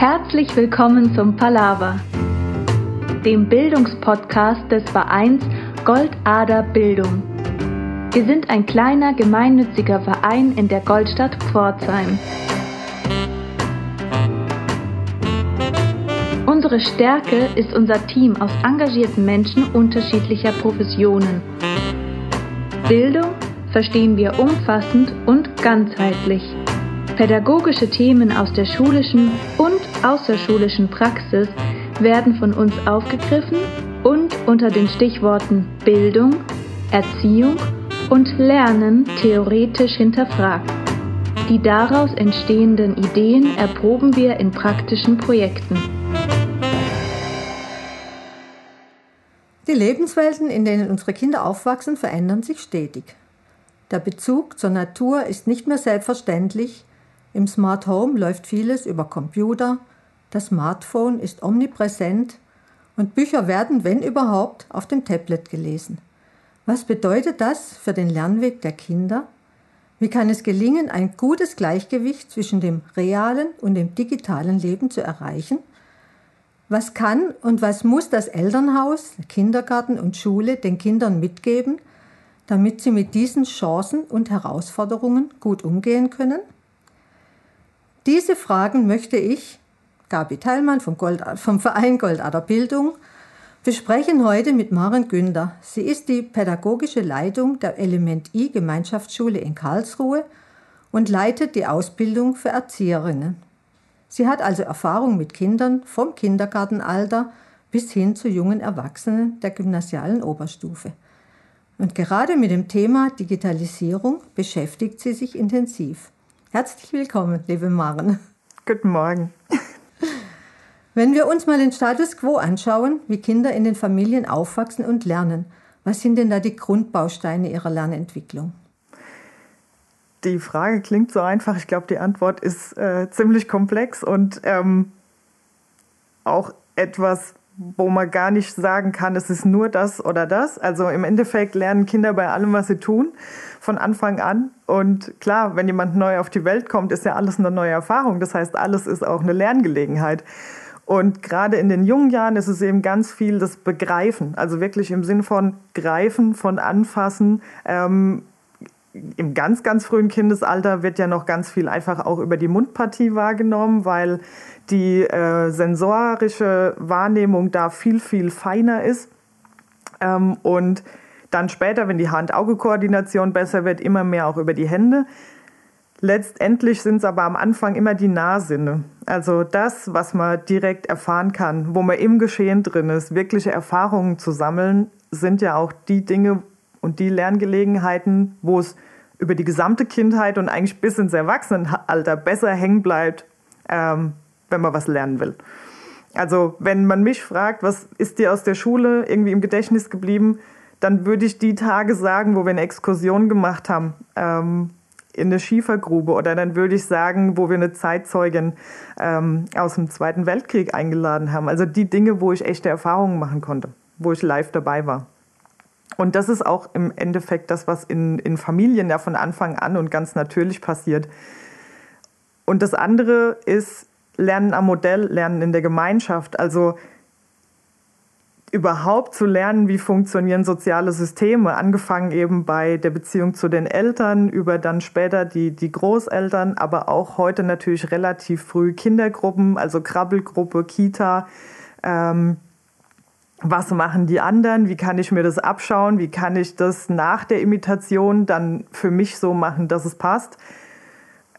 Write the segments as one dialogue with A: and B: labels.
A: Herzlich willkommen zum Palaver, dem Bildungspodcast des Vereins Goldader Bildung. Wir sind ein kleiner gemeinnütziger Verein in der Goldstadt Pforzheim. Unsere Stärke ist unser Team aus engagierten Menschen unterschiedlicher Professionen. Bildung verstehen wir umfassend und ganzheitlich. Pädagogische Themen aus der schulischen und außerschulischen Praxis werden von uns aufgegriffen und unter den Stichworten Bildung, Erziehung und Lernen theoretisch hinterfragt. Die daraus entstehenden Ideen erproben wir in praktischen Projekten.
B: Die Lebenswelten, in denen unsere Kinder aufwachsen, verändern sich stetig. Der Bezug zur Natur ist nicht mehr selbstverständlich. Im Smart Home läuft vieles über Computer, das Smartphone ist omnipräsent und Bücher werden, wenn überhaupt, auf dem Tablet gelesen. Was bedeutet das für den Lernweg der Kinder? Wie kann es gelingen, ein gutes Gleichgewicht zwischen dem realen und dem digitalen Leben zu erreichen? Was kann und was muss das Elternhaus, Kindergarten und Schule den Kindern mitgeben, damit sie mit diesen Chancen und Herausforderungen gut umgehen können? Diese Fragen möchte ich, Gabi Teilmann vom, Gold, vom Verein Goldader Bildung, besprechen heute mit Maren Günder. Sie ist die pädagogische Leitung der Element I Gemeinschaftsschule in Karlsruhe und leitet die Ausbildung für Erzieherinnen. Sie hat also Erfahrung mit Kindern vom Kindergartenalter bis hin zu jungen Erwachsenen der gymnasialen Oberstufe. Und gerade mit dem Thema Digitalisierung beschäftigt sie sich intensiv. Herzlich willkommen, liebe Maren.
C: Guten Morgen.
B: Wenn wir uns mal den Status quo anschauen, wie Kinder in den Familien aufwachsen und lernen, was sind denn da die Grundbausteine ihrer Lernentwicklung?
C: Die Frage klingt so einfach. Ich glaube, die Antwort ist äh, ziemlich komplex und ähm, auch etwas, wo man gar nicht sagen kann, es ist nur das oder das. Also im Endeffekt lernen Kinder bei allem, was sie tun, von Anfang an. Und klar, wenn jemand neu auf die Welt kommt, ist ja alles eine neue Erfahrung. Das heißt, alles ist auch eine Lerngelegenheit. Und gerade in den jungen Jahren ist es eben ganz viel das Begreifen, also wirklich im Sinn von Greifen, von Anfassen. Ähm, Im ganz, ganz frühen Kindesalter wird ja noch ganz viel einfach auch über die Mundpartie wahrgenommen, weil die äh, sensorische Wahrnehmung da viel, viel feiner ist. Ähm, und dann später, wenn die Hand-Auge-Koordination besser wird, immer mehr auch über die Hände. Letztendlich sind es aber am Anfang immer die Nahsinne. Also das, was man direkt erfahren kann, wo man im Geschehen drin ist, wirkliche Erfahrungen zu sammeln, sind ja auch die Dinge und die Lerngelegenheiten, wo es über die gesamte Kindheit und eigentlich bis ins Erwachsenenalter besser hängen bleibt, ähm, wenn man was lernen will. Also wenn man mich fragt, was ist dir aus der Schule irgendwie im Gedächtnis geblieben, dann würde ich die Tage sagen, wo wir eine Exkursion gemacht haben ähm, in eine Schiefergrube oder dann würde ich sagen, wo wir eine Zeitzeugin ähm, aus dem Zweiten Weltkrieg eingeladen haben. Also die Dinge, wo ich echte Erfahrungen machen konnte, wo ich live dabei war. Und das ist auch im Endeffekt das, was in, in Familien ja von Anfang an und ganz natürlich passiert. Und das andere ist Lernen am Modell, Lernen in der Gemeinschaft. Also überhaupt zu lernen, wie funktionieren soziale Systeme, angefangen eben bei der Beziehung zu den Eltern, über dann später die, die Großeltern, aber auch heute natürlich relativ früh Kindergruppen, also Krabbelgruppe, Kita. Ähm, was machen die anderen? Wie kann ich mir das abschauen? Wie kann ich das nach der Imitation dann für mich so machen, dass es passt?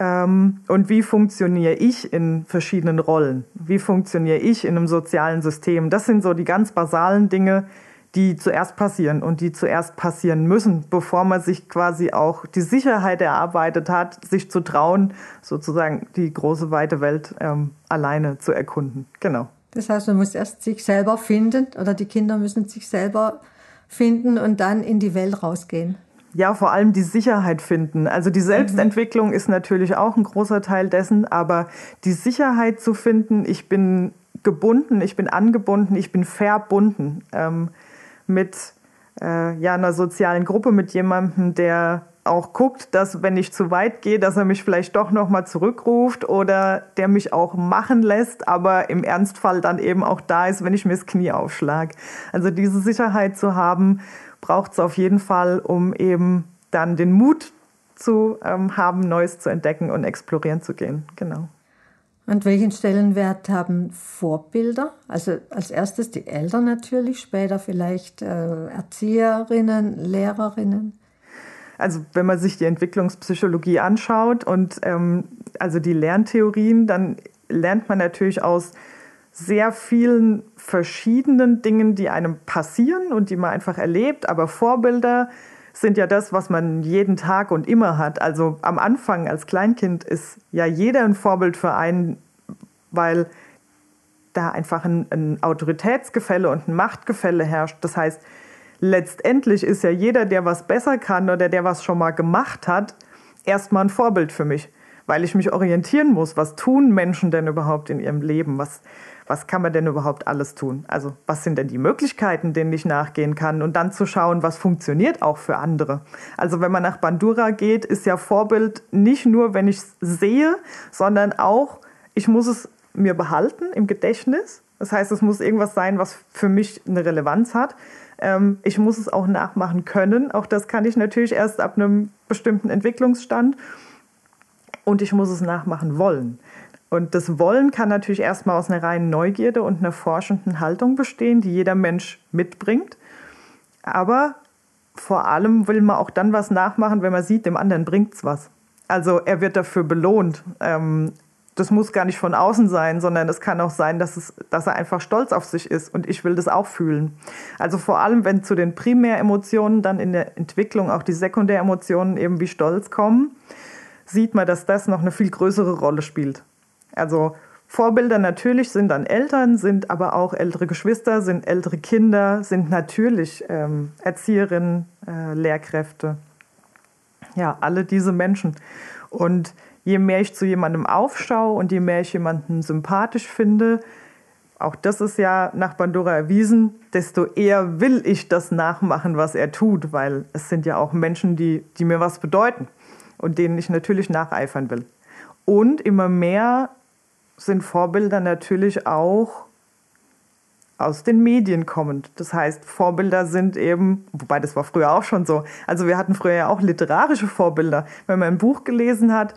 C: Ähm, und wie funktioniere ich in verschiedenen Rollen? Wie funktioniere ich in einem sozialen System? Das sind so die ganz basalen Dinge, die zuerst passieren und die zuerst passieren müssen, bevor man sich quasi auch die Sicherheit erarbeitet hat, sich zu trauen, sozusagen die große weite Welt ähm, alleine zu erkunden. Genau.
B: Das heißt, man muss erst sich selber finden oder die Kinder müssen sich selber finden und dann in die Welt rausgehen
C: ja, vor allem die Sicherheit finden. Also die Selbstentwicklung mhm. ist natürlich auch ein großer Teil dessen, aber die Sicherheit zu finden, ich bin gebunden, ich bin angebunden, ich bin verbunden ähm, mit äh, ja, einer sozialen Gruppe, mit jemandem, der auch guckt, dass wenn ich zu weit gehe, dass er mich vielleicht doch noch mal zurückruft oder der mich auch machen lässt, aber im Ernstfall dann eben auch da ist, wenn ich mir das Knie aufschlage. Also diese Sicherheit zu haben, braucht es auf jeden Fall, um eben dann den Mut zu ähm, haben, Neues zu entdecken und explorieren zu gehen. Genau.
B: Und welchen Stellenwert haben Vorbilder? Also als erstes die Eltern natürlich, später vielleicht äh, Erzieherinnen, Lehrerinnen.
C: Also wenn man sich die Entwicklungspsychologie anschaut und ähm, also die Lerntheorien, dann lernt man natürlich aus sehr vielen verschiedenen Dingen, die einem passieren und die man einfach erlebt. Aber Vorbilder sind ja das, was man jeden Tag und immer hat. Also am Anfang als Kleinkind ist ja jeder ein Vorbild für einen, weil da einfach ein, ein Autoritätsgefälle und ein Machtgefälle herrscht. Das heißt, letztendlich ist ja jeder, der was besser kann oder der was schon mal gemacht hat, erstmal ein Vorbild für mich, weil ich mich orientieren muss. Was tun Menschen denn überhaupt in ihrem Leben? Was, was kann man denn überhaupt alles tun? Also was sind denn die Möglichkeiten, denen ich nachgehen kann? Und dann zu schauen, was funktioniert auch für andere. Also wenn man nach Bandura geht, ist ja Vorbild nicht nur, wenn ich es sehe, sondern auch, ich muss es mir behalten im Gedächtnis. Das heißt, es muss irgendwas sein, was für mich eine Relevanz hat. Ähm, ich muss es auch nachmachen können. Auch das kann ich natürlich erst ab einem bestimmten Entwicklungsstand. Und ich muss es nachmachen wollen. Und das Wollen kann natürlich erstmal aus einer reinen Neugierde und einer forschenden Haltung bestehen, die jeder Mensch mitbringt. Aber vor allem will man auch dann was nachmachen, wenn man sieht, dem anderen bringt es was. Also er wird dafür belohnt. Ähm, das muss gar nicht von außen sein, sondern es kann auch sein, dass, es, dass er einfach stolz auf sich ist und ich will das auch fühlen. Also vor allem, wenn zu den Primäremotionen dann in der Entwicklung auch die Sekundäremotionen eben wie Stolz kommen, sieht man, dass das noch eine viel größere Rolle spielt. Also Vorbilder natürlich sind dann Eltern, sind aber auch ältere Geschwister, sind ältere Kinder, sind natürlich ähm, Erzieherinnen, äh, Lehrkräfte. Ja, alle diese Menschen. Und je mehr ich zu jemandem aufschaue und je mehr ich jemanden sympathisch finde, auch das ist ja nach Bandura erwiesen, desto eher will ich das nachmachen, was er tut, weil es sind ja auch Menschen, die, die mir was bedeuten und denen ich natürlich nacheifern will. Und immer mehr sind Vorbilder natürlich auch aus den Medien kommend. Das heißt, Vorbilder sind eben, wobei das war früher auch schon so, also wir hatten früher ja auch literarische Vorbilder. Wenn man ein Buch gelesen hat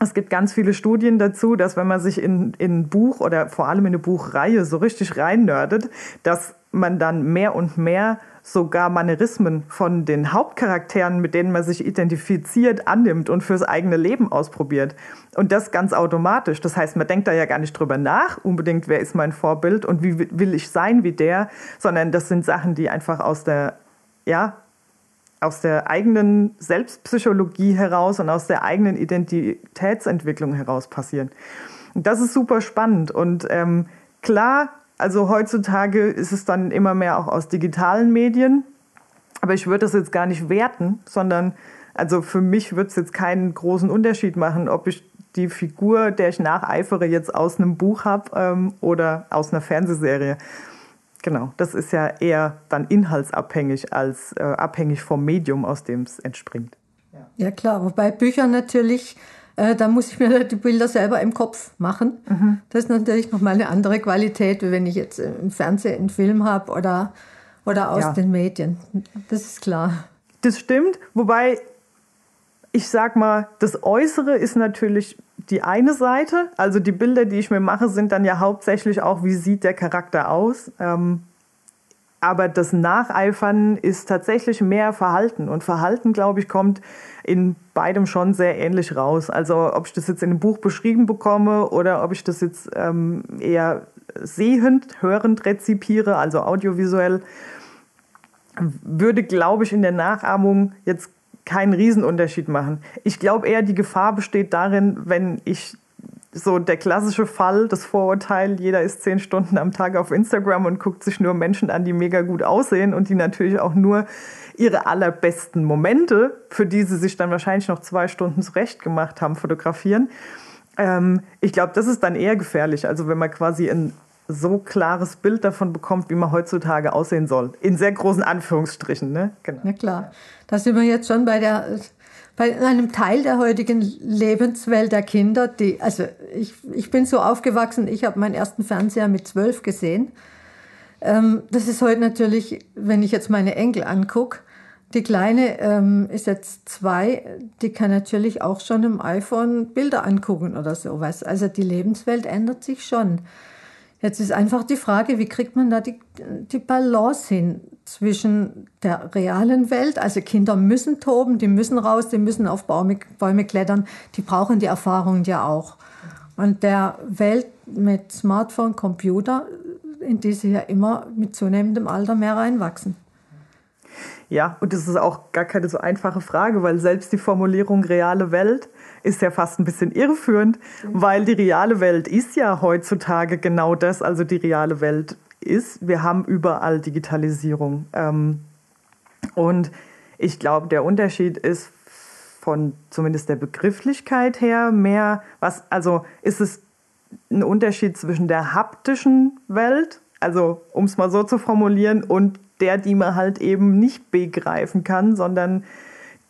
C: es gibt ganz viele Studien dazu, dass wenn man sich in, in ein Buch oder vor allem in eine Buchreihe so richtig reinnördet, dass man dann mehr und mehr sogar Manierismen von den Hauptcharakteren, mit denen man sich identifiziert, annimmt und fürs eigene Leben ausprobiert. Und das ganz automatisch. Das heißt, man denkt da ja gar nicht drüber nach, unbedingt, wer ist mein Vorbild und wie will ich sein wie der, sondern das sind Sachen, die einfach aus der, ja, aus der eigenen Selbstpsychologie heraus und aus der eigenen Identitätsentwicklung heraus passieren. Und das ist super spannend. Und ähm, klar, also heutzutage ist es dann immer mehr auch aus digitalen Medien. Aber ich würde das jetzt gar nicht werten, sondern also für mich wird es jetzt keinen großen Unterschied machen, ob ich die Figur, der ich nacheifere, jetzt aus einem Buch habe ähm, oder aus einer Fernsehserie. Genau, das ist ja eher dann inhaltsabhängig als äh, abhängig vom Medium, aus dem es entspringt.
B: Ja. ja klar, wobei Bücher natürlich, äh, da muss ich mir die Bilder selber im Kopf machen. Mhm. Das ist natürlich nochmal eine andere Qualität, wie wenn ich jetzt im Fernsehen einen Film habe oder, oder aus ja. den Medien. Das ist klar.
C: Das stimmt, wobei ich sag mal, das Äußere ist natürlich die eine Seite. Also die Bilder, die ich mir mache, sind dann ja hauptsächlich auch, wie sieht der Charakter aus. Ähm, aber das Nacheifern ist tatsächlich mehr Verhalten. Und Verhalten, glaube ich, kommt in beidem schon sehr ähnlich raus. Also ob ich das jetzt in einem Buch beschrieben bekomme oder ob ich das jetzt ähm, eher sehend, hörend rezipiere, also audiovisuell, würde, glaube ich, in der Nachahmung jetzt keinen Riesenunterschied machen. Ich glaube eher, die Gefahr besteht darin, wenn ich so der klassische Fall, das Vorurteil, jeder ist zehn Stunden am Tag auf Instagram und guckt sich nur Menschen an, die mega gut aussehen und die natürlich auch nur ihre allerbesten Momente, für die sie sich dann wahrscheinlich noch zwei Stunden zurecht gemacht haben, fotografieren. Ähm, ich glaube, das ist dann eher gefährlich. Also wenn man quasi ein so klares Bild davon bekommt, wie man heutzutage aussehen soll. In sehr großen Anführungsstrichen. Ne?
B: Genau. Ja klar. Da sind wir jetzt schon bei, der, bei einem Teil der heutigen Lebenswelt der Kinder. Die, also ich, ich bin so aufgewachsen, ich habe meinen ersten Fernseher mit zwölf gesehen. Ähm, das ist heute natürlich, wenn ich jetzt meine Enkel angucke, die Kleine ähm, ist jetzt zwei, die kann natürlich auch schon im iPhone Bilder angucken oder sowas. Also die Lebenswelt ändert sich schon. Jetzt ist einfach die Frage, wie kriegt man da die, die Balance hin zwischen der realen Welt, also Kinder müssen toben, die müssen raus, die müssen auf Bäume, Bäume klettern, die brauchen die Erfahrungen ja auch. Und der Welt mit Smartphone, Computer, in die sie ja immer mit zunehmendem Alter mehr reinwachsen.
C: Ja, und das ist auch gar keine so einfache Frage, weil selbst die Formulierung reale Welt ist ja fast ein bisschen irreführend, weil die reale Welt ist ja heutzutage genau das, also die reale Welt ist, wir haben überall Digitalisierung. Ähm, und ich glaube, der Unterschied ist von zumindest der Begrifflichkeit her mehr, was, also ist es ein Unterschied zwischen der haptischen Welt, also um es mal so zu formulieren, und der, die man halt eben nicht begreifen kann, sondern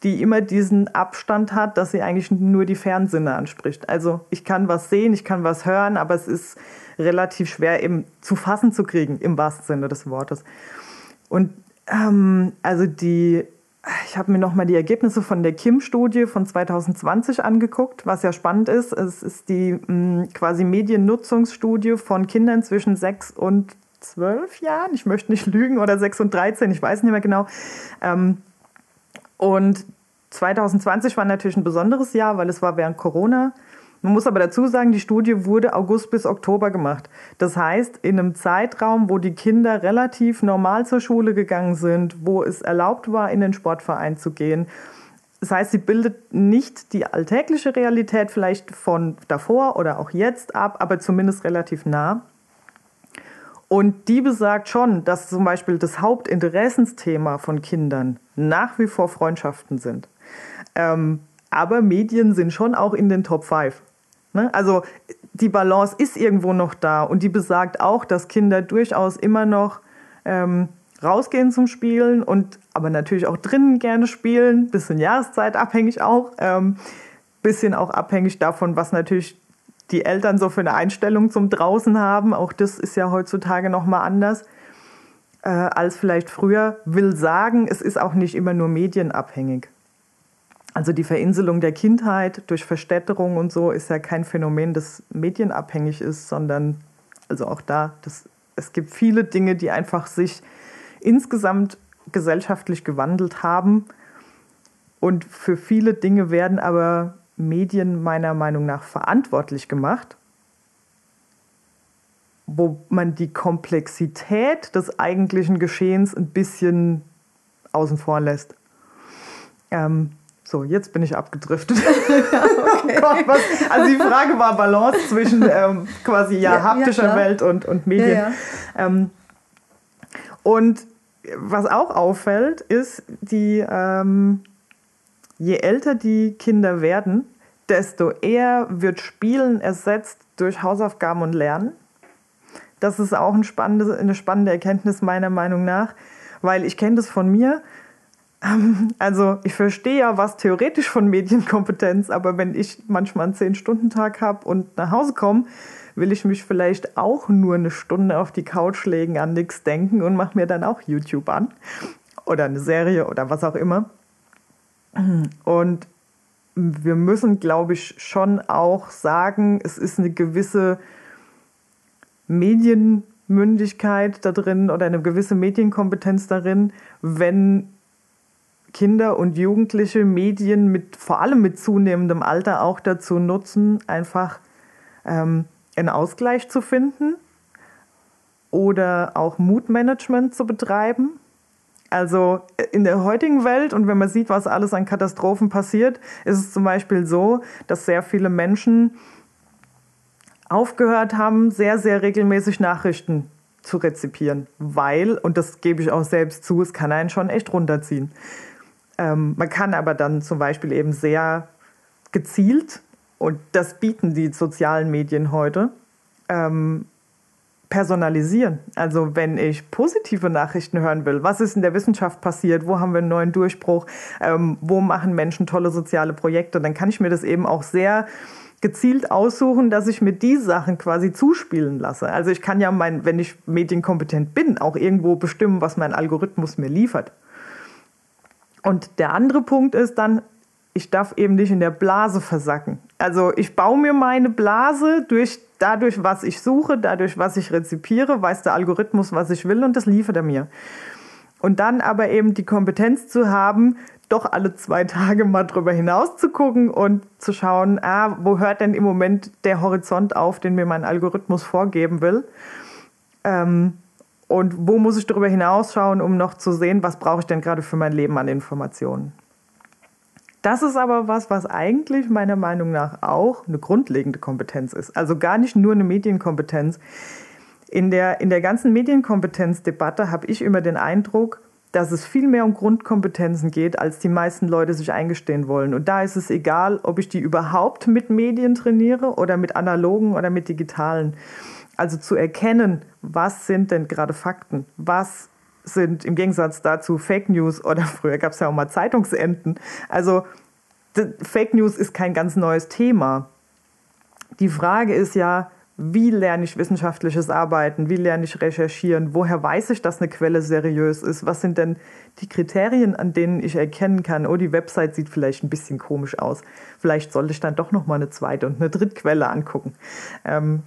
C: die immer diesen Abstand hat, dass sie eigentlich nur die Fernsinne anspricht. Also ich kann was sehen, ich kann was hören, aber es ist relativ schwer eben zu fassen zu kriegen, im wahrsten Sinne des Wortes. Und ähm, also die, ich habe mir nochmal die Ergebnisse von der Kim-Studie von 2020 angeguckt, was ja spannend ist. Es ist die mh, hm, quasi Mediennutzungsstudie von Kindern zwischen sechs und zwölf Jahren, ich möchte nicht lügen, oder sechs und dreizehn, ich weiß nicht mehr genau. Ähm, und 2020 war natürlich ein besonderes Jahr, weil es war während Corona. Man muss aber dazu sagen, die Studie wurde August bis Oktober gemacht. Das heißt, in einem Zeitraum, wo die Kinder relativ normal zur Schule gegangen sind, wo es erlaubt war, in den Sportverein zu gehen. Das heißt, sie bildet nicht die alltägliche Realität vielleicht von davor oder auch jetzt ab, aber zumindest relativ nah. Und die besagt schon, dass zum Beispiel das Hauptinteressensthema von Kindern nach wie vor Freundschaften sind. Ähm, aber Medien sind schon auch in den Top 5. Ne? Also die Balance ist irgendwo noch da und die besagt auch, dass Kinder durchaus immer noch ähm, rausgehen zum Spielen und aber natürlich auch drinnen gerne spielen, bisschen Jahreszeit abhängig auch, ähm, bisschen auch abhängig davon, was natürlich die Eltern so für eine Einstellung zum Draußen haben. Auch das ist ja heutzutage noch mal anders äh, als vielleicht früher. Will sagen, es ist auch nicht immer nur medienabhängig. Also die Verinselung der Kindheit durch Verstädterung und so ist ja kein Phänomen, das medienabhängig ist, sondern also auch da, das, es gibt viele Dinge, die einfach sich insgesamt gesellschaftlich gewandelt haben. Und für viele Dinge werden aber Medien meiner Meinung nach verantwortlich gemacht, wo man die Komplexität des eigentlichen Geschehens ein bisschen außen vor lässt. Ähm, so, jetzt bin ich abgedriftet. okay. oh Gott, was, also die Frage war Balance zwischen ähm, quasi ja, ja haptischer ja, Welt und, und Medien. Ja, ähm, und was auch auffällt, ist die ähm, je älter die Kinder werden, desto eher wird Spielen ersetzt durch Hausaufgaben und Lernen. Das ist auch ein spannende, eine spannende Erkenntnis meiner Meinung nach, weil ich kenne das von mir. Ähm, also ich verstehe ja was theoretisch von Medienkompetenz, aber wenn ich manchmal einen Zehn-Stunden-Tag habe und nach Hause komme, will ich mich vielleicht auch nur eine Stunde auf die Couch legen, an nichts denken und mache mir dann auch YouTube an oder eine Serie oder was auch immer. Und wir müssen, glaube ich, schon auch sagen, es ist eine gewisse Medienmündigkeit da drin oder eine gewisse Medienkompetenz darin, wenn Kinder und Jugendliche Medien mit vor allem mit zunehmendem Alter auch dazu nutzen, einfach ähm, einen Ausgleich zu finden oder auch Mutmanagement zu betreiben. Also äh, in der heutigen Welt und wenn man sieht, was alles an Katastrophen passiert, ist es zum Beispiel so, dass sehr viele Menschen aufgehört haben, sehr, sehr regelmäßig Nachrichten zu rezipieren, weil, und das gebe ich auch selbst zu, es kann einen schon echt runterziehen. Ähm, man kann aber dann zum Beispiel eben sehr gezielt, und das bieten die sozialen Medien heute, ähm, personalisieren. Also wenn ich positive Nachrichten hören will, was ist in der Wissenschaft passiert, wo haben wir einen neuen Durchbruch, ähm, wo machen Menschen tolle soziale Projekte, dann kann ich mir das eben auch sehr gezielt aussuchen, dass ich mir die Sachen quasi zuspielen lasse. Also ich kann ja mein, wenn ich medienkompetent bin, auch irgendwo bestimmen, was mein Algorithmus mir liefert. Und der andere Punkt ist dann, ich darf eben nicht in der Blase versacken. Also ich baue mir meine Blase durch dadurch, was ich suche, dadurch, was ich rezipiere, weiß der Algorithmus, was ich will und das liefert er mir. Und dann aber eben die Kompetenz zu haben, doch alle zwei Tage mal drüber hinaus zu gucken und zu schauen, ah, wo hört denn im Moment der Horizont auf, den mir mein Algorithmus vorgeben will? Ähm, und wo muss ich darüber hinausschauen, um noch zu sehen, was brauche ich denn gerade für mein Leben an Informationen? Das ist aber was, was eigentlich meiner Meinung nach auch eine grundlegende Kompetenz ist. Also gar nicht nur eine Medienkompetenz. In der, in der ganzen Medienkompetenzdebatte habe ich immer den Eindruck, dass es viel mehr um Grundkompetenzen geht, als die meisten Leute sich eingestehen wollen. Und da ist es egal, ob ich die überhaupt mit Medien trainiere oder mit analogen oder mit digitalen. Also zu erkennen, was sind denn gerade Fakten, was sind im Gegensatz dazu Fake News oder früher gab es ja auch mal Zeitungsenden. Also Fake News ist kein ganz neues Thema. Die Frage ist ja, wie lerne ich wissenschaftliches Arbeiten? Wie lerne ich recherchieren? Woher weiß ich, dass eine Quelle seriös ist? Was sind denn die Kriterien, an denen ich erkennen kann, oh, die Website sieht vielleicht ein bisschen komisch aus. Vielleicht sollte ich dann doch noch mal eine zweite und eine Drittquelle angucken. Ähm,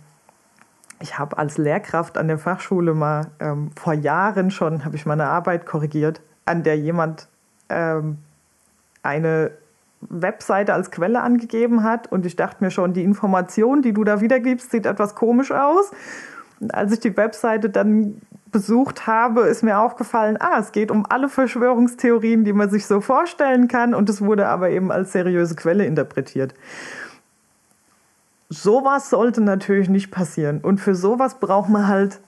C: ich habe als Lehrkraft an der Fachschule mal ähm, vor Jahren schon, habe ich mal eine Arbeit korrigiert, an der jemand ähm, eine Webseite als Quelle angegeben hat und ich dachte mir schon, die Information, die du da wiedergibst, sieht etwas komisch aus. Und als ich die Webseite dann besucht habe, ist mir aufgefallen, ah, es geht um alle Verschwörungstheorien, die man sich so vorstellen kann und es wurde aber eben als seriöse Quelle interpretiert. Sowas sollte natürlich nicht passieren und für sowas braucht man halt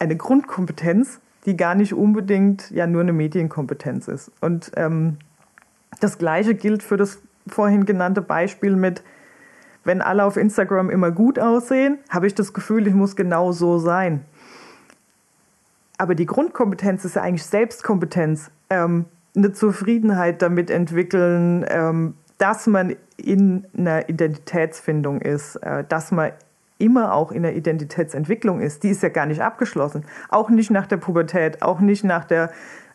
C: eine Grundkompetenz, die gar nicht unbedingt ja nur eine Medienkompetenz ist. Und ähm, das Gleiche gilt für das vorhin genannte Beispiel mit, wenn alle auf Instagram immer gut aussehen, habe ich das Gefühl, ich muss genau so sein. Aber die Grundkompetenz ist ja eigentlich Selbstkompetenz. Ähm, eine Zufriedenheit damit entwickeln, ähm, dass man in einer Identitätsfindung ist, äh, dass man immer auch in der Identitätsentwicklung ist. Die ist ja gar nicht abgeschlossen. Auch nicht nach der Pubertät, auch nicht nach der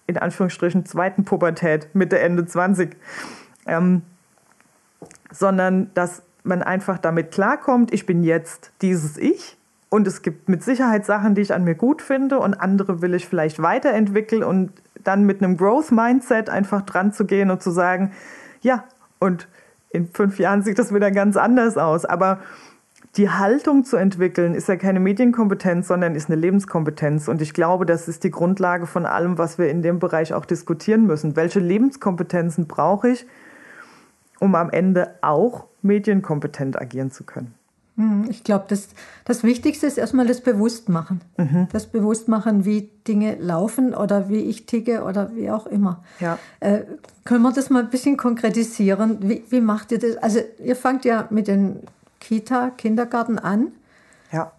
C: in Anführungsstrichen zweiten Pubertät, Mitte, Ende 20. Ähm, sondern dass man einfach damit klarkommt, ich bin jetzt dieses Ich und es gibt mit Sicherheit Sachen, die ich an mir gut finde und andere will ich vielleicht weiterentwickeln und dann mit einem Growth Mindset einfach dran zu gehen und zu sagen, ja, und in fünf Jahren sieht das wieder ganz anders aus. Aber die Haltung zu entwickeln, ist ja keine Medienkompetenz, sondern ist eine Lebenskompetenz. Und ich glaube, das ist die Grundlage von allem, was wir in dem Bereich auch diskutieren müssen. Welche Lebenskompetenzen brauche ich, um am Ende auch medienkompetent agieren zu können?
B: Hm, ich glaube, das, das Wichtigste ist erstmal das Bewusstmachen. Mhm. Das Bewusstmachen, wie Dinge laufen oder wie ich ticke oder wie auch immer. Ja. Äh, können wir das mal ein bisschen konkretisieren? Wie, wie macht ihr das? Also ihr fangt ja mit den Kita, Kindergarten an.
C: Ja.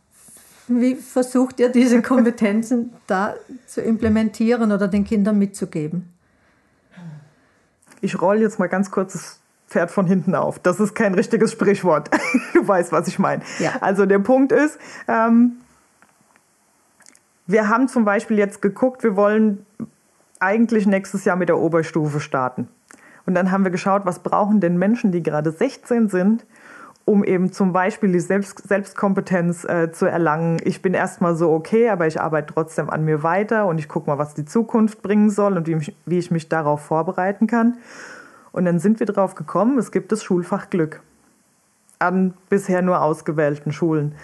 B: Wie versucht ihr diese Kompetenzen da zu implementieren oder den Kindern mitzugeben?
C: Ich rolle jetzt mal ganz kurz Pferd von hinten auf. Das ist kein richtiges Sprichwort. du weißt, was ich meine. Ja. Also der Punkt ist, ähm, wir haben zum Beispiel jetzt geguckt, wir wollen eigentlich nächstes Jahr mit der Oberstufe starten. Und dann haben wir geschaut, was brauchen denn Menschen, die gerade 16 sind, um eben zum Beispiel die Selbst Selbstkompetenz äh, zu erlangen. Ich bin erstmal so okay, aber ich arbeite trotzdem an mir weiter und ich gucke mal, was die Zukunft bringen soll und wie, mich, wie ich mich darauf vorbereiten kann. Und dann sind wir darauf gekommen, es gibt das Schulfach Glück an bisher nur ausgewählten Schulen.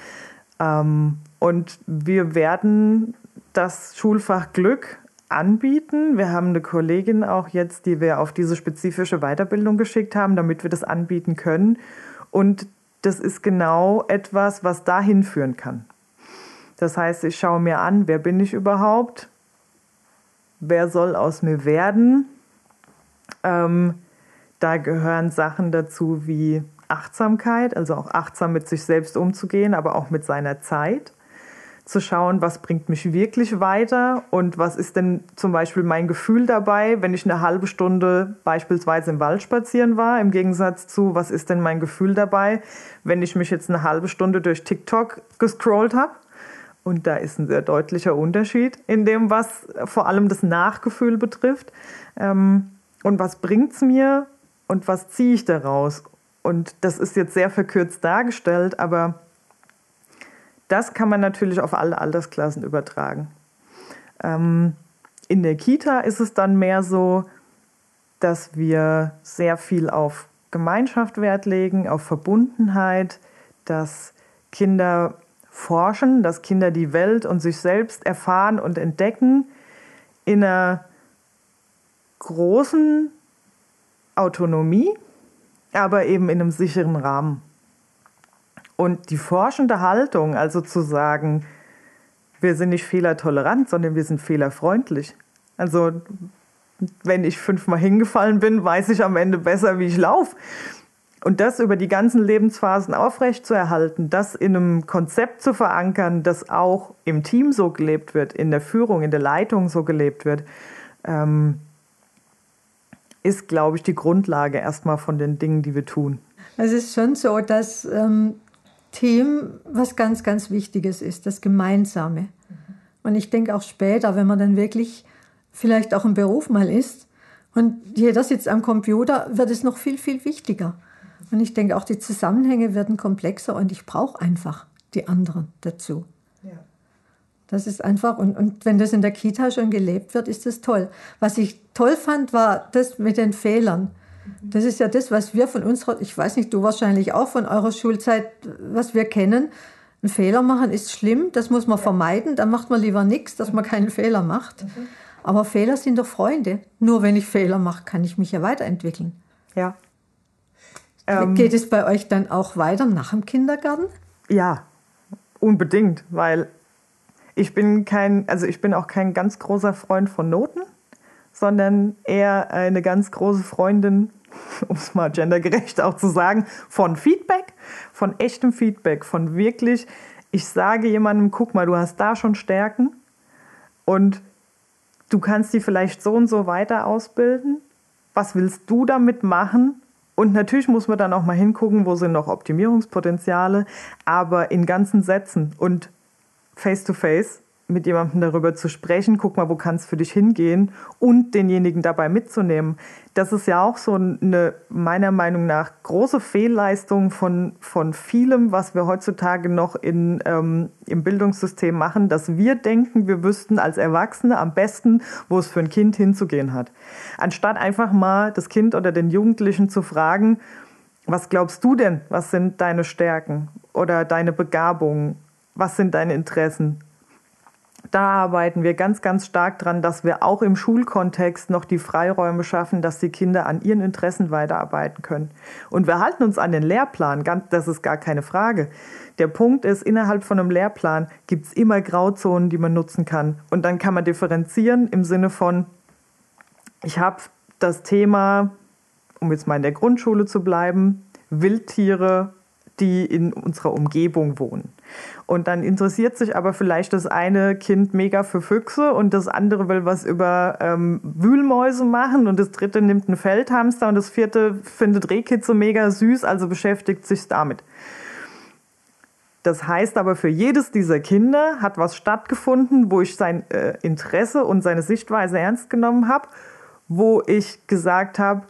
C: Ähm, und wir werden das Schulfach Glück anbieten. Wir haben eine Kollegin auch jetzt, die wir auf diese spezifische Weiterbildung geschickt haben, damit wir das anbieten können. Und das ist genau etwas, was dahin führen kann. Das heißt, ich schaue mir an, wer bin ich überhaupt? Wer soll aus mir werden? Ähm, da gehören Sachen dazu wie Achtsamkeit, also auch achtsam mit sich selbst umzugehen, aber auch mit seiner Zeit. zu schauen, was bringt mich wirklich weiter und was ist denn zum Beispiel mein Gefühl dabei, wenn ich eine halbe Stunde beispielsweise im Wald spazieren war, im Gegensatz zu, was ist denn mein Gefühl dabei, wenn ich mich jetzt eine halbe Stunde durch TikTok gescrollt habe. Und da ist ein sehr deutlicher Unterschied in dem, was vor allem das Nachgefühl betrifft. Ähm, und was bringt es mir und was ziehe ich daraus? Und das ist jetzt sehr verkürzt dargestellt, aber das kann man natürlich auf alle Altersklassen übertragen. Ähm, in der Kita ist es dann mehr so, dass wir sehr viel auf Gemeinschaft Wert legen, auf Verbundenheit, dass Kinder forschen, dass Kinder die Welt und sich selbst erfahren und entdecken in einer großen Autonomie, aber eben in einem sicheren Rahmen. Und die forschende Haltung, also zu sagen, wir sind nicht fehlertolerant, sondern wir sind fehlerfreundlich. Also wenn ich fünfmal hingefallen bin, weiß ich am Ende besser, wie ich laufe. Und das über die ganzen Lebensphasen aufrechtzuerhalten, das in einem Konzept zu verankern, das auch im Team so gelebt wird, in der Führung, in der Leitung so gelebt wird, ähm, ist, glaube ich, die Grundlage erstmal von den Dingen, die wir tun.
B: Es ist schon so, dass ähm, Team was ganz, ganz Wichtiges ist, das Gemeinsame. Und ich denke auch später, wenn man dann wirklich vielleicht auch im Beruf mal ist und jeder sitzt am Computer, wird es noch viel, viel wichtiger. Und ich denke auch, die Zusammenhänge werden komplexer und ich brauche einfach die anderen dazu. Ja. Das ist einfach, und, und wenn das in der Kita schon gelebt wird, ist das toll. Was ich toll fand, war das mit den Fehlern. Das ist ja das, was wir von unserer, ich weiß nicht, du wahrscheinlich auch von eurer Schulzeit, was wir kennen. Ein Fehler machen ist schlimm, das muss man ja. vermeiden, dann macht man lieber nichts, dass man keinen Fehler macht. Mhm. Aber Fehler sind doch Freunde. Nur wenn ich Fehler mache, kann ich mich ja weiterentwickeln.
C: Ja.
B: Ähm, Geht es bei euch dann auch weiter nach dem Kindergarten?
C: Ja, unbedingt, weil ich bin kein, also ich bin auch kein ganz großer Freund von Noten sondern eher eine ganz große Freundin, um es mal gendergerecht auch zu sagen, von Feedback, von echtem Feedback, von wirklich, ich sage jemandem, guck mal, du hast da schon Stärken und du kannst die vielleicht so und so weiter ausbilden. Was willst du damit machen? Und natürlich muss man dann auch mal hingucken, wo sind noch Optimierungspotenziale, aber in ganzen Sätzen und face to face mit jemandem darüber zu sprechen, guck mal, wo kann es für dich hingehen und denjenigen dabei mitzunehmen. Das ist ja auch so eine, meiner Meinung nach, große Fehlleistung von, von vielem, was wir heutzutage noch in, ähm, im Bildungssystem machen, dass wir denken, wir wüssten als Erwachsene am besten, wo es für ein Kind hinzugehen hat. Anstatt einfach mal das Kind oder den Jugendlichen zu fragen, was glaubst du denn, was sind deine Stärken oder deine Begabungen, was sind deine Interessen? da arbeiten wir ganz, ganz stark dran, dass wir auch im Schulkontext noch die Freiräume schaffen, dass die Kinder an ihren Interessen weiterarbeiten können. Und wir halten uns an den Lehrplan, das ist gar keine Frage. Der Punkt ist, innerhalb von einem Lehrplan gibt es immer Grauzonen, die man nutzen kann. Und dann kann man differenzieren im Sinne von, ich habe das Thema, um jetzt mal in der Grundschule zu bleiben, Wildtiere die in unserer Umgebung wohnen. Und dann interessiert sich aber vielleicht das eine Kind mega für Füchse und das andere will was über ähm, Wühlmäuse machen und das dritte nimmt einen Feldhamster und das vierte findet Rehkitze mega süß, also beschäftigt sich damit. Das heißt aber, für jedes dieser Kinder hat was stattgefunden, wo ich sein äh, Interesse und seine Sichtweise ernst genommen habe, wo ich gesagt habe,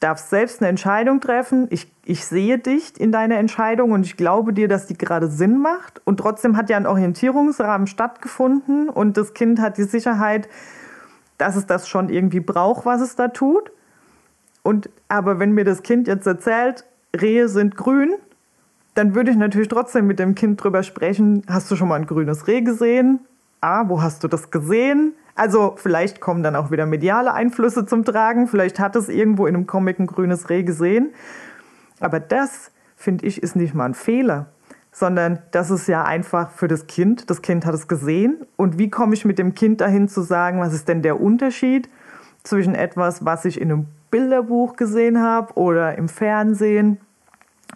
C: darfst selbst eine Entscheidung treffen. Ich, ich sehe dich in deiner Entscheidung und ich glaube dir, dass die gerade Sinn macht. Und trotzdem hat ja ein Orientierungsrahmen stattgefunden und das Kind hat die Sicherheit, dass es das schon irgendwie braucht, was es da tut. Und aber wenn mir das Kind jetzt erzählt, Rehe sind grün, dann würde ich natürlich trotzdem mit dem Kind drüber sprechen. Hast du schon mal ein grünes Reh gesehen? Ah, wo hast du das gesehen? Also vielleicht kommen dann auch wieder mediale Einflüsse zum Tragen. Vielleicht hat es irgendwo in einem Comic ein grünes Reh gesehen. Aber das, finde ich, ist nicht mal ein Fehler, sondern das ist ja einfach für das Kind. Das Kind hat es gesehen. Und wie komme ich mit dem Kind dahin zu sagen, was ist denn der Unterschied zwischen etwas, was ich in einem Bilderbuch gesehen habe oder im Fernsehen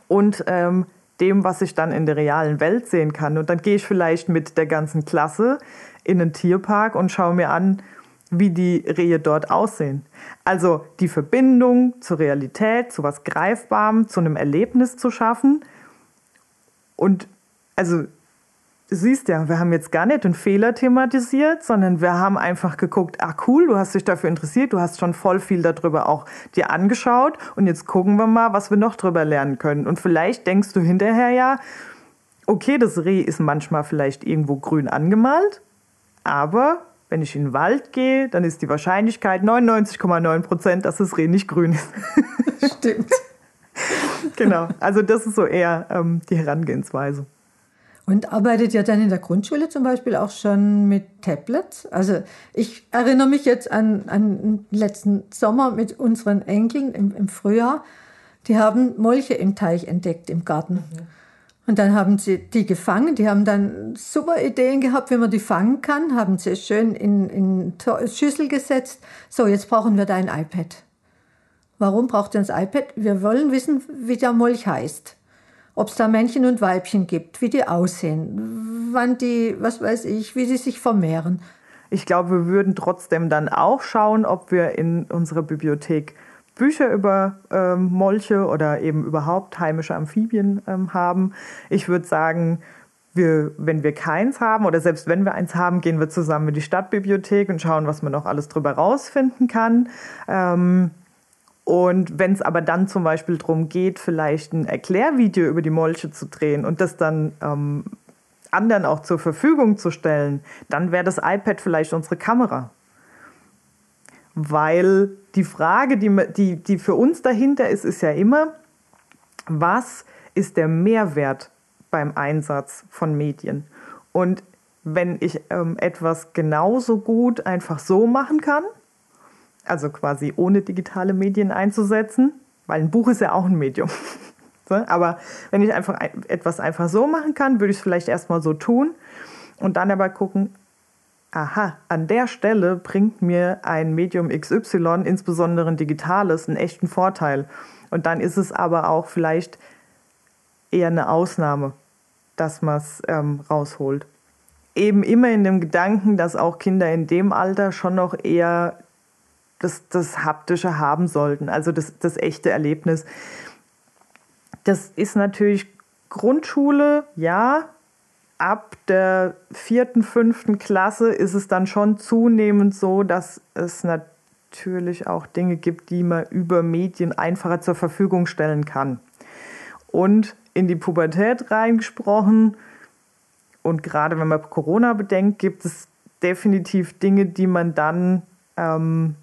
C: und ähm, dem, was ich dann in der realen Welt sehen kann. Und dann gehe ich vielleicht mit der ganzen Klasse in einen Tierpark und schaue mir an, wie die Rehe dort aussehen. Also die Verbindung zur Realität, zu was Greifbarem, zu einem Erlebnis zu schaffen. Und also siehst ja, wir haben jetzt gar nicht einen Fehler thematisiert, sondern wir haben einfach geguckt, ah cool, du hast dich dafür interessiert, du hast schon voll viel darüber auch dir angeschaut und jetzt gucken wir mal, was wir noch drüber lernen können. Und vielleicht denkst du hinterher ja, okay, das Reh ist manchmal vielleicht irgendwo grün angemalt, aber wenn ich in den Wald gehe, dann ist die Wahrscheinlichkeit 99,9 Prozent, dass das Reh nicht grün ist.
B: Stimmt.
C: genau, also das ist so eher ähm, die Herangehensweise.
B: Und arbeitet ihr dann in der Grundschule zum Beispiel auch schon mit Tablets? Also ich erinnere mich jetzt an, an letzten Sommer mit unseren Enkeln im, im Frühjahr. Die haben Molche im Teich entdeckt im Garten. Mhm. Und dann haben sie die gefangen. Die haben dann super Ideen gehabt, wie man die fangen kann. Haben sie schön in, in Schüssel gesetzt. So, jetzt brauchen wir da ein iPad. Warum braucht ihr das iPad? Wir wollen wissen, wie der Molch heißt. Ob es da Männchen und Weibchen gibt, wie die aussehen, wann die, was weiß ich, wie sie sich vermehren.
C: Ich glaube, wir würden trotzdem dann auch schauen, ob wir in unserer Bibliothek Bücher über ähm, Molche oder eben überhaupt heimische Amphibien ähm, haben. Ich würde sagen, wir, wenn wir keins haben oder selbst wenn wir eins haben, gehen wir zusammen in die Stadtbibliothek und schauen, was man noch alles drüber rausfinden kann. Ähm, und wenn es aber dann zum Beispiel darum geht, vielleicht ein Erklärvideo über die Molche zu drehen und das dann ähm, anderen auch zur Verfügung zu stellen, dann wäre das iPad vielleicht unsere Kamera weil die Frage, die, die, die für uns dahinter ist, ist ja immer, was ist der Mehrwert beim Einsatz von Medien? Und wenn ich ähm, etwas genauso gut einfach so machen kann, also quasi ohne digitale Medien einzusetzen, weil ein Buch ist ja auch ein Medium. aber wenn ich einfach etwas einfach so machen kann, würde ich es vielleicht erstmal so tun und dann aber gucken, aha, an der Stelle bringt mir ein Medium XY, insbesondere ein digitales, einen echten Vorteil. Und dann ist es aber auch vielleicht eher eine Ausnahme, dass man es ähm, rausholt. Eben immer in dem Gedanken, dass auch Kinder in dem Alter schon noch eher das, das Haptische haben sollten, also das, das echte Erlebnis. Das ist natürlich Grundschule, ja, ab der vierten, fünften Klasse ist es dann schon zunehmend so, dass es natürlich auch Dinge gibt, die man über Medien einfacher zur Verfügung stellen kann. Und in die Pubertät reingesprochen, und gerade wenn man Corona bedenkt, gibt es definitiv Dinge, die man dann, ähm,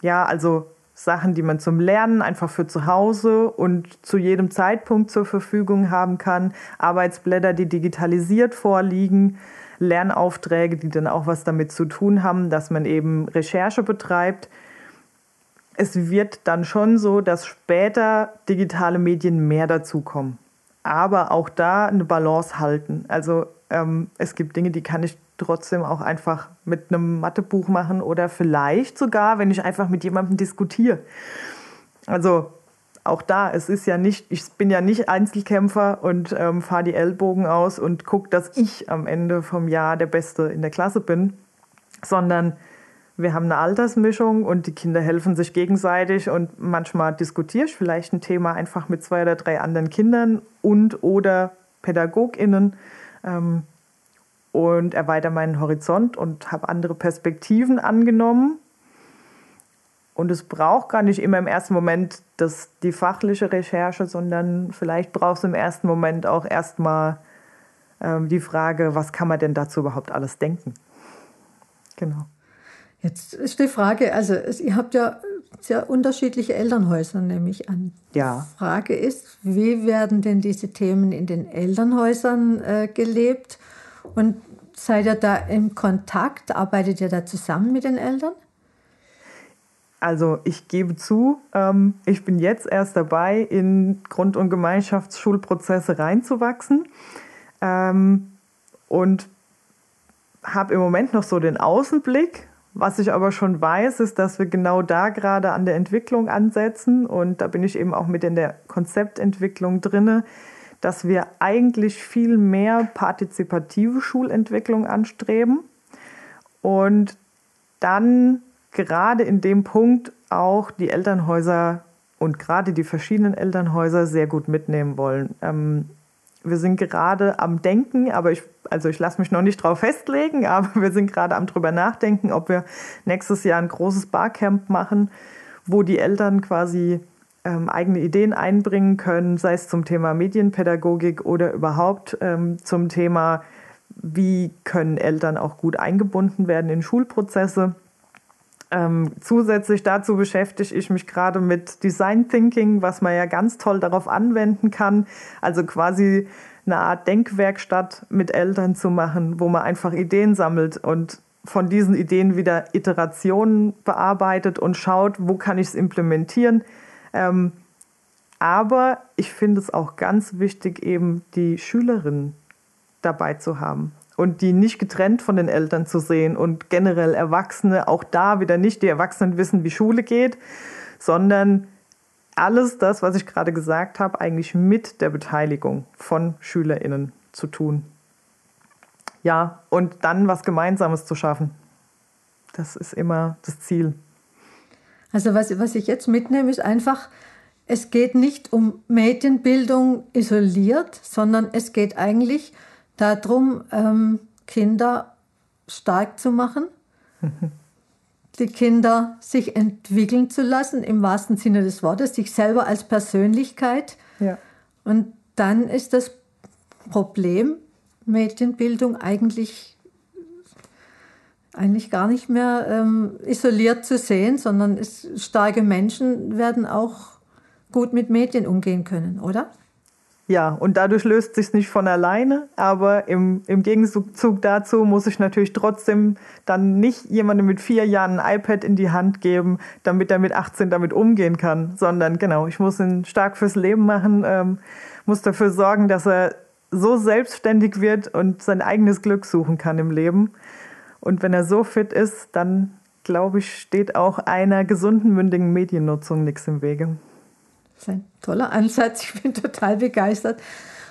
C: ja, also Sachen, die man zum Lernen einfach für zu Hause und zu jedem Zeitpunkt zur Verfügung haben kann, Arbeitsblätter, die digitalisiert vorliegen, Lernaufträge, die dann auch was damit zu tun haben, dass man eben Recherche betreibt. Es wird dann schon so, dass später digitale Medien mehr dazukommen. Aber auch da eine Balance halten. Also ähm, es gibt Dinge, die kann ich trotzdem auch einfach mit einem Mathebuch machen oder vielleicht sogar, wenn ich einfach mit jemandem diskutiere. Also auch da, es ist ja nicht, ich bin ja nicht Einzelkämpfer und ähm, fahre die Ellbogen aus und gucke, dass ich am Ende vom Jahr der Beste in der Klasse bin, sondern wir haben eine Altersmischung und die Kinder helfen sich gegenseitig und manchmal diskutiere ich vielleicht ein Thema einfach mit zwei oder drei anderen Kindern und oder PädagogInnen. Ähm, und erweitere meinen Horizont und habe andere Perspektiven angenommen. Und es braucht gar nicht immer im ersten Moment das, die fachliche Recherche, sondern vielleicht braucht es im ersten Moment auch erstmal ähm, die Frage, was kann man denn dazu überhaupt alles denken?
B: Genau. Jetzt ist die Frage, also ihr habt ja sehr unterschiedliche Elternhäuser, nehme ich an.
C: Ja.
B: Die Frage ist, wie werden denn diese Themen in den Elternhäusern äh, gelebt? Und seid ihr da im Kontakt? Arbeitet ihr da zusammen mit den Eltern?
C: Also ich gebe zu, ähm, ich bin jetzt erst dabei, in Grund- und Gemeinschaftsschulprozesse reinzuwachsen ähm, und habe im Moment noch so den Außenblick. Was ich aber schon weiß, ist, dass wir genau da gerade an der Entwicklung ansetzen und da bin ich eben auch mit in der Konzeptentwicklung drinne dass wir eigentlich viel mehr partizipative Schulentwicklung anstreben und dann gerade in dem Punkt auch die Elternhäuser und gerade die verschiedenen Elternhäuser sehr gut mitnehmen wollen. Ähm, wir sind gerade am Denken, aber ich, also ich lasse mich noch nicht drauf festlegen, aber wir sind gerade am drüber nachdenken, ob wir nächstes Jahr ein großes Barcamp machen, wo die Eltern quasi ähm, eigene Ideen einbringen können, sei es zum Thema Medienpädagogik oder überhaupt ähm, zum Thema, wie können Eltern auch gut eingebunden werden in Schulprozesse. Ähm, zusätzlich dazu beschäftige ich mich gerade mit Design Thinking, was man ja ganz toll darauf anwenden kann. Also quasi eine Art Denkwerkstatt mit Eltern zu machen, wo man einfach Ideen sammelt und von diesen Ideen wieder Iterationen bearbeitet und schaut, wo kann ich es implementieren. Ähm, aber ich finde es auch ganz wichtig, eben die Schülerinnen dabei zu haben und die nicht getrennt von den Eltern zu sehen und generell Erwachsene, auch da wieder nicht die Erwachsenen wissen, wie Schule geht, sondern alles das, was ich gerade gesagt habe, eigentlich mit der Beteiligung von Schülerinnen zu tun. Ja, und dann was Gemeinsames zu schaffen. Das ist immer das Ziel.
B: Also was, was ich jetzt mitnehme, ist einfach, es geht nicht um Medienbildung isoliert, sondern es geht eigentlich um darum, ähm, Kinder stark zu machen, die Kinder sich entwickeln zu lassen, im wahrsten Sinne des Wortes, sich selber als Persönlichkeit. Ja. Und dann ist das Problem Mädchenbildung eigentlich, eigentlich gar nicht mehr ähm, isoliert zu sehen, sondern es, starke Menschen werden auch gut mit Medien umgehen können, oder?
C: Ja, und dadurch löst sich nicht von alleine, aber im, im Gegenzug dazu muss ich natürlich trotzdem dann nicht jemandem mit vier Jahren ein iPad in die Hand geben, damit er mit 18 damit umgehen kann, sondern genau, ich muss ihn stark fürs Leben machen, ähm, muss dafür sorgen, dass er so selbstständig wird und sein eigenes Glück suchen kann im Leben. Und wenn er so fit ist, dann glaube ich, steht auch einer gesunden, mündigen Mediennutzung nichts im Wege.
B: Das ist ein toller Ansatz. Ich bin total begeistert.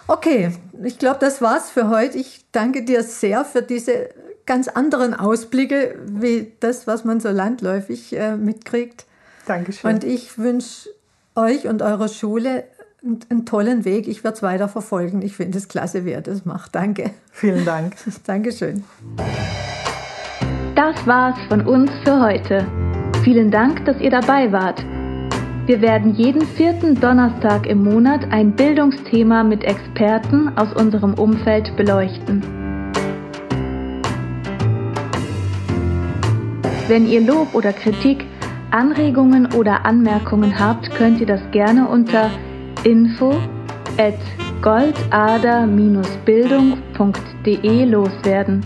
B: Okay, ich glaube, das war's für heute. Ich danke dir sehr für diese ganz anderen Ausblicke, wie das, was man so landläufig äh, mitkriegt.
C: Dankeschön.
B: Und ich wünsche euch und eurer Schule einen, einen tollen Weg. Ich werde es weiter verfolgen. Ich finde es klasse, wie ihr das macht. Danke.
C: Vielen Dank.
B: Dankeschön.
A: Das war's von uns für heute. Vielen Dank, dass ihr dabei wart. Wir werden jeden vierten Donnerstag im Monat ein Bildungsthema mit Experten aus unserem Umfeld beleuchten. Wenn ihr Lob oder Kritik, Anregungen oder Anmerkungen habt, könnt ihr das gerne unter info at goldader-bildung.de loswerden.